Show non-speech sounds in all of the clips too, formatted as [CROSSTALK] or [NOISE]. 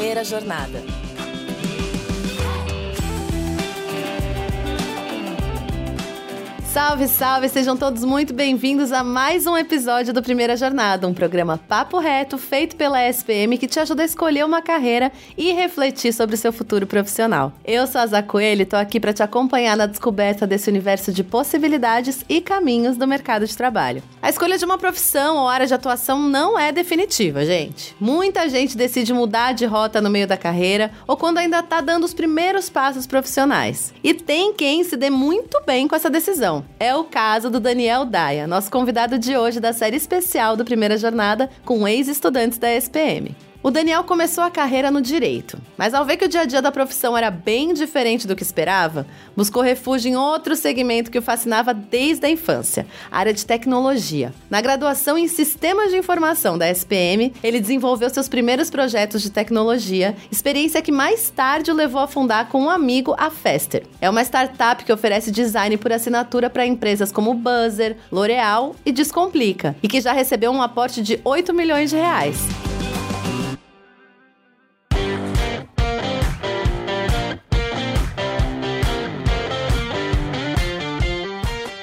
primeira jornada. Salve, salve! Sejam todos muito bem-vindos a mais um episódio do Primeira Jornada, um programa papo reto feito pela SPM que te ajuda a escolher uma carreira e refletir sobre o seu futuro profissional. Eu sou a Zá Coelho e tô aqui para te acompanhar na descoberta desse universo de possibilidades e caminhos do mercado de trabalho. A escolha de uma profissão ou área de atuação não é definitiva, gente. Muita gente decide mudar de rota no meio da carreira ou quando ainda tá dando os primeiros passos profissionais. E tem quem se dê muito bem com essa decisão. É o caso do Daniel Daia, nosso convidado de hoje da série especial do Primeira Jornada com ex-estudantes da SPM. O Daniel começou a carreira no direito, mas ao ver que o dia a dia da profissão era bem diferente do que esperava, buscou refúgio em outro segmento que o fascinava desde a infância, a área de tecnologia. Na graduação em Sistemas de Informação da SPM, ele desenvolveu seus primeiros projetos de tecnologia, experiência que mais tarde o levou a fundar com um amigo a Fester. É uma startup que oferece design por assinatura para empresas como Buzzer, L'Oreal e Descomplica, e que já recebeu um aporte de 8 milhões de reais.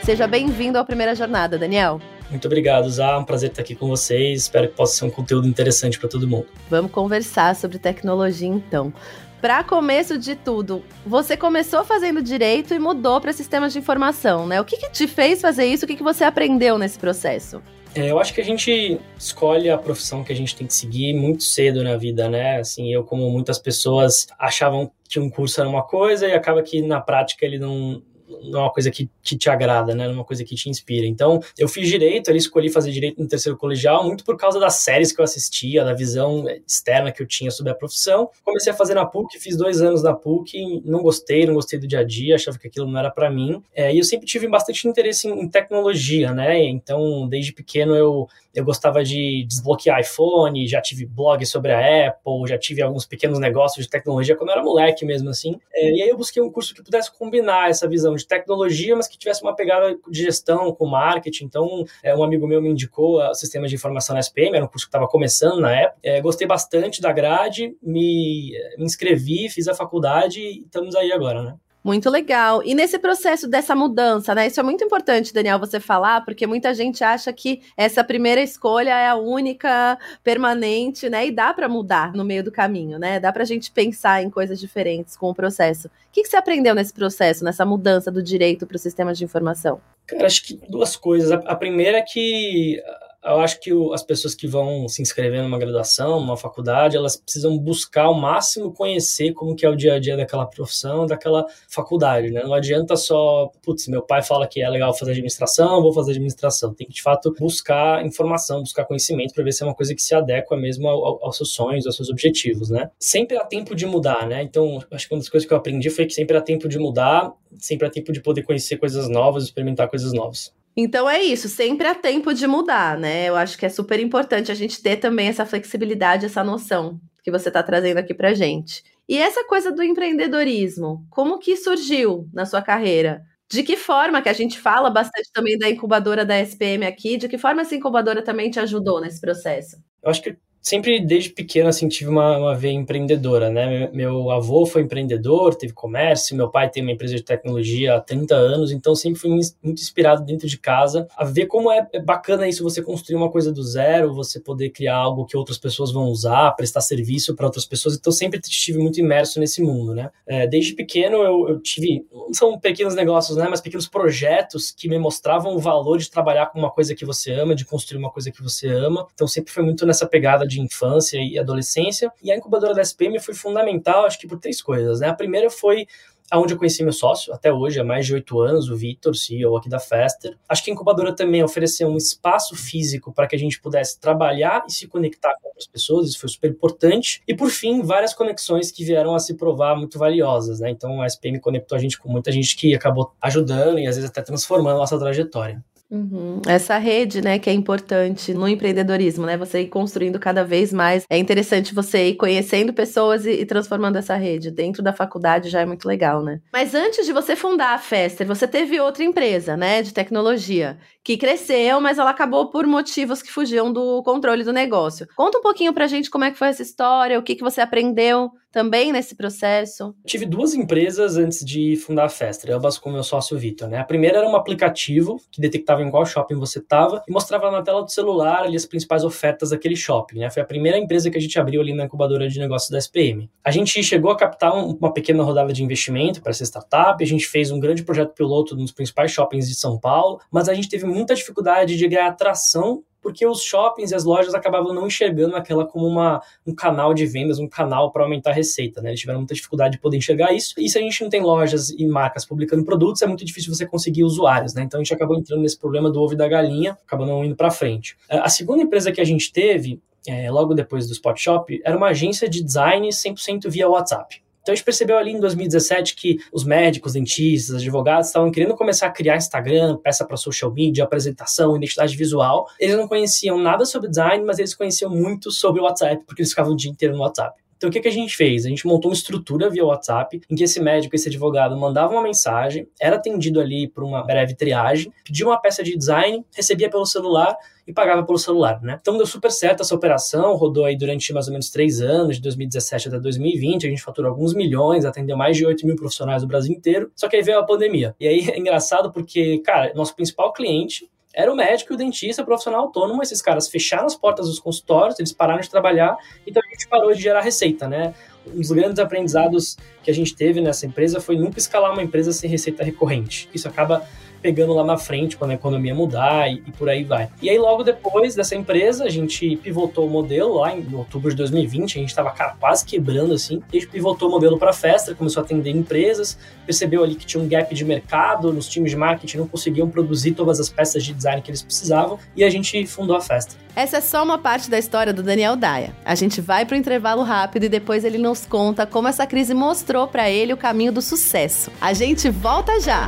Seja bem-vindo à primeira jornada, Daniel. Muito obrigado, Zá. É um prazer estar aqui com vocês. Espero que possa ser um conteúdo interessante para todo mundo. Vamos conversar sobre tecnologia então. Para começo de tudo, você começou fazendo direito e mudou para sistemas de informação, né? O que, que te fez fazer isso? O que, que você aprendeu nesse processo? É, eu acho que a gente escolhe a profissão que a gente tem que seguir muito cedo na vida, né? Assim, eu, como muitas pessoas, achavam que um curso era uma coisa e acaba que na prática ele não, não é uma coisa que, te agrada, né? Não é uma coisa que te inspira. Então, eu fiz direito, ali escolhi fazer direito no terceiro colegial, muito por causa das séries que eu assistia, da visão externa que eu tinha sobre a profissão. Comecei a fazer na PUC, fiz dois anos na PUC, não gostei, não gostei do dia a dia, achava que aquilo não era para mim. É, e eu sempre tive bastante interesse em, em tecnologia, né? Então, desde pequeno eu eu gostava de desbloquear iPhone, já tive blog sobre a Apple, já tive alguns pequenos negócios de tecnologia quando eu era moleque mesmo assim. É, e aí eu busquei um curso que pudesse combinar essa visão de tecnologia, mas que tivesse uma pegada de gestão com marketing. Então, é, um amigo meu me indicou o sistema de informação na SPM, era um curso que estava começando na época. É, gostei bastante da grade, me, me inscrevi, fiz a faculdade e estamos aí agora, né? Muito legal. E nesse processo dessa mudança, né? Isso é muito importante, Daniel, você falar, porque muita gente acha que essa primeira escolha é a única, permanente, né? E dá para mudar no meio do caminho, né? Dá para a gente pensar em coisas diferentes com o processo. O que, que você aprendeu nesse processo, nessa mudança do direito para o sistema de informação? Cara, acho que duas coisas. A primeira é que eu acho que as pessoas que vão se inscrever numa graduação, numa faculdade, elas precisam buscar ao máximo conhecer como que é o dia a dia daquela profissão, daquela faculdade, né? Não adianta só, putz, meu pai fala que é legal fazer administração, vou fazer administração. Tem que, de fato, buscar informação, buscar conhecimento para ver se é uma coisa que se adequa mesmo ao, aos seus sonhos, aos seus objetivos, né? Sempre há tempo de mudar, né? Então, acho que uma das coisas que eu aprendi foi que sempre há tempo de mudar, sempre há tempo de poder conhecer coisas novas, experimentar coisas novas. Então é isso, sempre há tempo de mudar, né? Eu acho que é super importante a gente ter também essa flexibilidade, essa noção que você está trazendo aqui para gente. E essa coisa do empreendedorismo, como que surgiu na sua carreira? De que forma, que a gente fala bastante também da incubadora da SPM aqui, de que forma essa incubadora também te ajudou nesse processo? Eu acho que sempre desde pequeno assim tive uma, uma veia empreendedora, né? Meu, avô foi empreendedor, teve comércio, meu pai tem uma empresa de tecnologia há 30 anos, então sempre fui muito inspirado dentro de casa a ver como é, é bacana isso você construir uma coisa do zero, você poder criar algo que outras pessoas vão usar, prestar serviço para outras pessoas. Então sempre estive muito imerso nesse mundo, né? É, desde pequeno eu, eu tive, não são pequenos negócios, né? Mas pequenos projetos que me mostravam o valor de trabalhar com uma coisa que você ama, de construir uma coisa que você ama. Então sempre foi muito nessa pegada de infância e adolescência. E a incubadora da SPM foi fundamental, acho que por três coisas, né? A primeira foi aonde eu conheci meu sócio, até hoje, há mais de oito anos, o Vitor, CEO aqui da Fester. Acho que a incubadora também ofereceu um espaço físico para que a gente pudesse trabalhar e se conectar com outras pessoas, isso foi super importante. E, por fim, várias conexões que vieram a se provar muito valiosas, né? Então, a SPM conectou a gente com muita gente que acabou ajudando e, às vezes, até transformando a nossa trajetória. Uhum. Essa rede, né, que é importante no empreendedorismo, né? Você ir construindo cada vez mais. É interessante você ir conhecendo pessoas e, e transformando essa rede. Dentro da faculdade já é muito legal, né? Mas antes de você fundar a Fester, você teve outra empresa, né, de tecnologia, que cresceu, mas ela acabou por motivos que fugiam do controle do negócio. Conta um pouquinho pra gente como é que foi essa história, o que, que você aprendeu também nesse processo? Tive duas empresas antes de fundar a Festra, ambas com meu sócio Vitor, né? A primeira era um aplicativo que detectava em qual shopping você estava e mostrava na tela do celular ali as principais ofertas daquele shopping, né? Foi a primeira empresa que a gente abriu ali na incubadora de negócios da SPM. A gente chegou a captar uma pequena rodada de investimento para essa startup, a gente fez um grande projeto piloto nos principais shoppings de São Paulo, mas a gente teve muita dificuldade de ganhar atração porque os shoppings e as lojas acabavam não enxergando aquela como uma, um canal de vendas, um canal para aumentar a receita, né? Eles tiveram muita dificuldade de poder enxergar isso. E se a gente não tem lojas e marcas publicando produtos, é muito difícil você conseguir usuários, né? Então a gente acabou entrando nesse problema do ovo e da galinha, acabou não indo para frente. A segunda empresa que a gente teve, é, logo depois do Spot Shop, era uma agência de design 100% via WhatsApp. Então a gente percebeu ali em 2017 que os médicos, dentistas, advogados estavam querendo começar a criar Instagram, peça para social media, apresentação, identidade visual. Eles não conheciam nada sobre design, mas eles conheciam muito sobre o WhatsApp, porque eles ficavam o dia inteiro no WhatsApp. Então, o que, que a gente fez? A gente montou uma estrutura via WhatsApp em que esse médico, esse advogado mandava uma mensagem, era atendido ali por uma breve triagem, pedia uma peça de design, recebia pelo celular e pagava pelo celular, né? Então deu super certo essa operação, rodou aí durante mais ou menos três anos, de 2017 até 2020, a gente faturou alguns milhões, atendeu mais de 8 mil profissionais do Brasil inteiro, só que aí veio a pandemia. E aí [LAUGHS] é engraçado porque, cara, nosso principal cliente era o médico e o dentista, o profissional autônomo. Esses caras fecharam as portas dos consultórios, eles pararam de trabalhar, então a gente parou de gerar receita, né? Um dos grandes aprendizados que a gente teve nessa empresa foi nunca escalar uma empresa sem receita recorrente. Isso acaba pegando lá na frente quando a economia mudar e, e, por aí vai. E aí, logo depois dessa empresa, a gente pivotou o modelo lá em outubro de 2020, a gente estava quase quebrando assim, a gente pivotou o modelo para festa, começou a atender empresas, percebeu ali que tinha um gap de mercado, nos times de marketing não conseguiam produzir todas as peças de design que eles precisavam e a gente fundou a festa. Essa é só uma parte da história do Daniel Daia. A gente vai para o intervalo rápido e depois ele nos conta como essa crise mostrou para ele o caminho do sucesso. A gente volta já.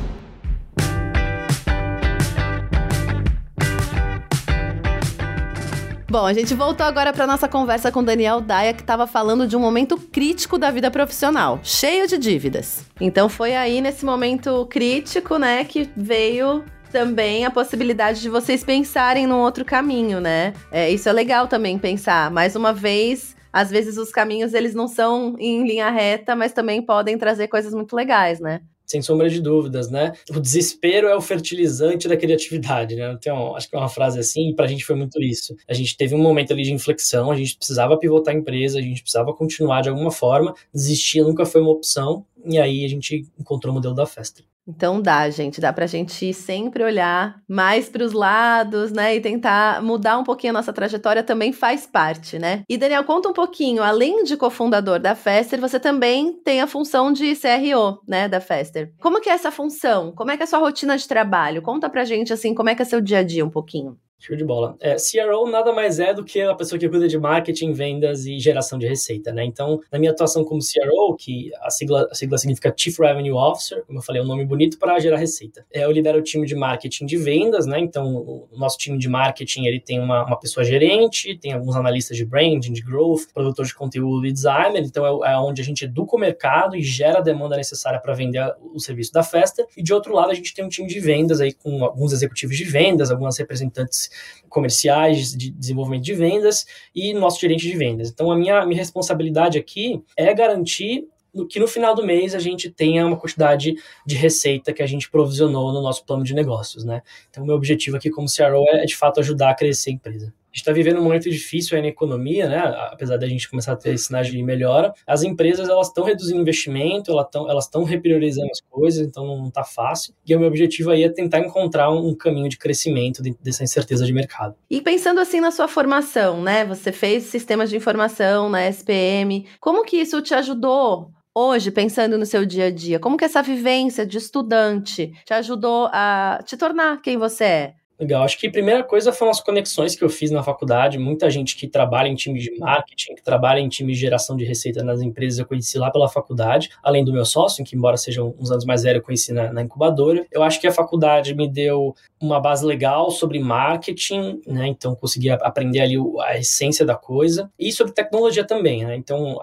Bom, a gente voltou agora para nossa conversa com Daniel Daia, que estava falando de um momento crítico da vida profissional, cheio de dívidas. Então foi aí nesse momento crítico, né, que veio também a possibilidade de vocês pensarem num outro caminho, né? É, isso é legal também pensar. Mais uma vez, às vezes os caminhos eles não são em linha reta, mas também podem trazer coisas muito legais, né? Sem sombra de dúvidas, né? O desespero é o fertilizante da criatividade, né? Então, acho que é uma frase assim, e pra gente foi muito isso. A gente teve um momento ali de inflexão, a gente precisava pivotar a empresa, a gente precisava continuar de alguma forma, desistir nunca foi uma opção, e aí a gente encontrou o modelo da festa. Então dá, gente, dá pra gente sempre olhar mais para os lados, né, e tentar mudar um pouquinho a nossa trajetória também faz parte, né? E Daniel, conta um pouquinho, além de cofundador da Fester, você também tem a função de CRO, né, da Fester. Como que é essa função? Como é que é a sua rotina de trabalho? Conta pra gente assim, como é que é seu dia a dia um pouquinho. Show de bola. É, CRO nada mais é do que a pessoa que cuida de marketing, vendas e geração de receita, né? Então, na minha atuação como CRO, que a sigla, a sigla significa Chief Revenue Officer, como eu falei, é um nome bonito para gerar receita. É, eu lidero o time de marketing de vendas, né? Então, o nosso time de marketing, ele tem uma, uma pessoa gerente, tem alguns analistas de branding, de growth, produtor de conteúdo e designer, então é, é onde a gente educa o mercado e gera a demanda necessária para vender o serviço da festa. E de outro lado, a gente tem um time de vendas aí com alguns executivos de vendas, algumas representantes comerciais, de desenvolvimento de vendas e nosso gerente de vendas. Então, a minha, minha responsabilidade aqui é garantir que no final do mês a gente tenha uma quantidade de receita que a gente provisionou no nosso plano de negócios, né? Então, meu objetivo aqui como CRO é, de fato, ajudar a crescer a empresa. Está vivendo um momento difícil aí na economia, né? Apesar da gente começar a ter sinais de melhora, as empresas elas estão reduzindo investimento, elas estão elas estão repriorizando as coisas, então não está fácil. E o meu objetivo aí é tentar encontrar um caminho de crescimento dessa incerteza de mercado. E pensando assim na sua formação, né? Você fez sistemas de informação na SPM. Como que isso te ajudou hoje, pensando no seu dia a dia? Como que essa vivência de estudante te ajudou a te tornar quem você é? Legal. Acho que a primeira coisa foram as conexões que eu fiz na faculdade. Muita gente que trabalha em time de marketing, que trabalha em time de geração de receita nas empresas, eu conheci lá pela faculdade, além do meu sócio, que embora seja uns anos mais velho, eu conheci na, na incubadora. Eu acho que a faculdade me deu uma base legal sobre marketing, né? Então consegui aprender ali a essência da coisa e sobre tecnologia também, né? Então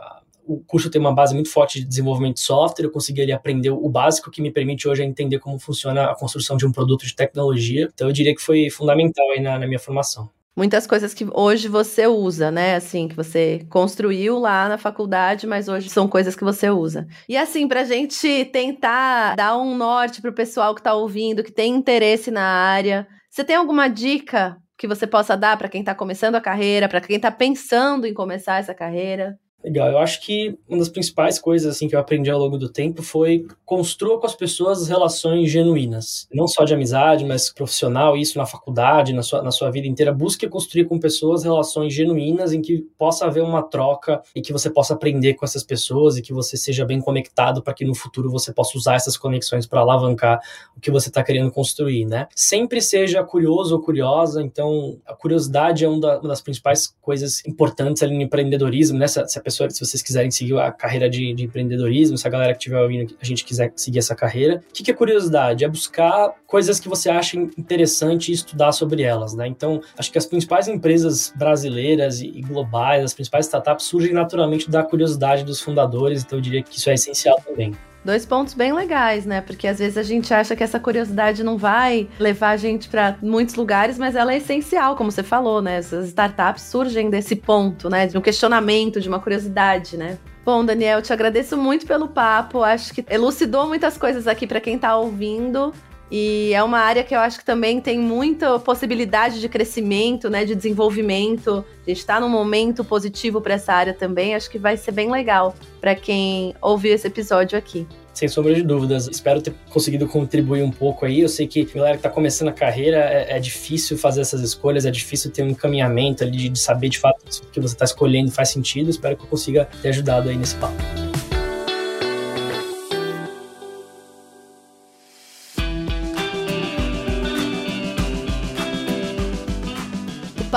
o curso tem uma base muito forte de desenvolvimento de software, eu consegui ali aprender o básico que me permite hoje entender como funciona a construção de um produto de tecnologia. Então eu diria que foi fundamental aí na, na minha formação muitas coisas que hoje você usa, né? Assim, que você construiu lá na faculdade, mas hoje são coisas que você usa. E assim, pra gente tentar dar um norte pro pessoal que tá ouvindo, que tem interesse na área, você tem alguma dica que você possa dar para quem tá começando a carreira, para quem tá pensando em começar essa carreira? Legal, eu acho que uma das principais coisas assim que eu aprendi ao longo do tempo foi construa com as pessoas relações genuínas, não só de amizade, mas profissional, isso na faculdade, na sua, na sua vida inteira, busque construir com pessoas relações genuínas em que possa haver uma troca e que você possa aprender com essas pessoas e que você seja bem conectado para que no futuro você possa usar essas conexões para alavancar o que você está querendo construir, né? Sempre seja curioso ou curiosa, então a curiosidade é uma das principais coisas importantes ali no empreendedorismo, né? Se, se pessoa, se vocês quiserem seguir a carreira de, de empreendedorismo, se a galera que estiver ouvindo, a gente quiser seguir essa carreira, o que, que é curiosidade? É buscar coisas que você acha interessante e estudar sobre elas, né? Então, acho que as principais empresas brasileiras e globais, as principais startups surgem naturalmente da curiosidade dos fundadores, então eu diria que isso é essencial também. Dois pontos bem legais, né? Porque às vezes a gente acha que essa curiosidade não vai levar a gente para muitos lugares, mas ela é essencial, como você falou, né? Essas startups surgem desse ponto, né? De um questionamento, de uma curiosidade, né? Bom, Daniel, te agradeço muito pelo papo. Acho que elucidou muitas coisas aqui para quem está ouvindo. E é uma área que eu acho que também tem muita possibilidade de crescimento, né, de desenvolvimento. A gente está num momento positivo para essa área também. Acho que vai ser bem legal para quem ouvir esse episódio aqui. Sem sombra de dúvidas. Espero ter conseguido contribuir um pouco aí. Eu sei que a galera que está começando a carreira é, é, difícil fazer essas escolhas, é difícil ter um encaminhamento ali de, de saber de fato se o que você está escolhendo faz sentido. Espero que eu consiga ter ajudado aí nesse papo.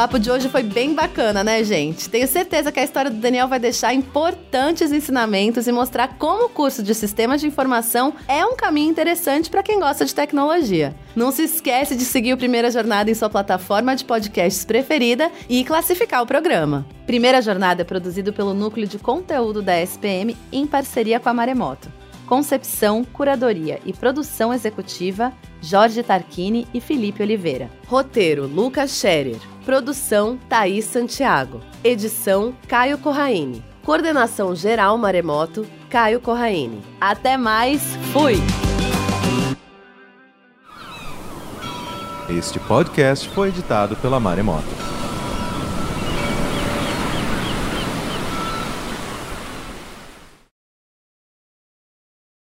Papo de hoje foi bem bacana, né, gente? Tenho certeza que a história do Daniel vai deixar importantes ensinamentos e mostrar como o curso de Sistemas de Informação é um caminho interessante para quem gosta de tecnologia. Não se esquece de seguir o Primeira Jornada em sua plataforma de podcasts preferida e classificar o programa. Primeira Jornada é produzido pelo Núcleo de Conteúdo da SPM em parceria com a Maremoto. Concepção, curadoria e produção executiva, Jorge Tarquini e Felipe Oliveira. Roteiro, Lucas Scherer. Produção, Thaís Santiago. Edição, Caio Corraine. Coordenação geral Maremoto, Caio Corraine. Até mais, fui! Este podcast foi editado pela Maremoto.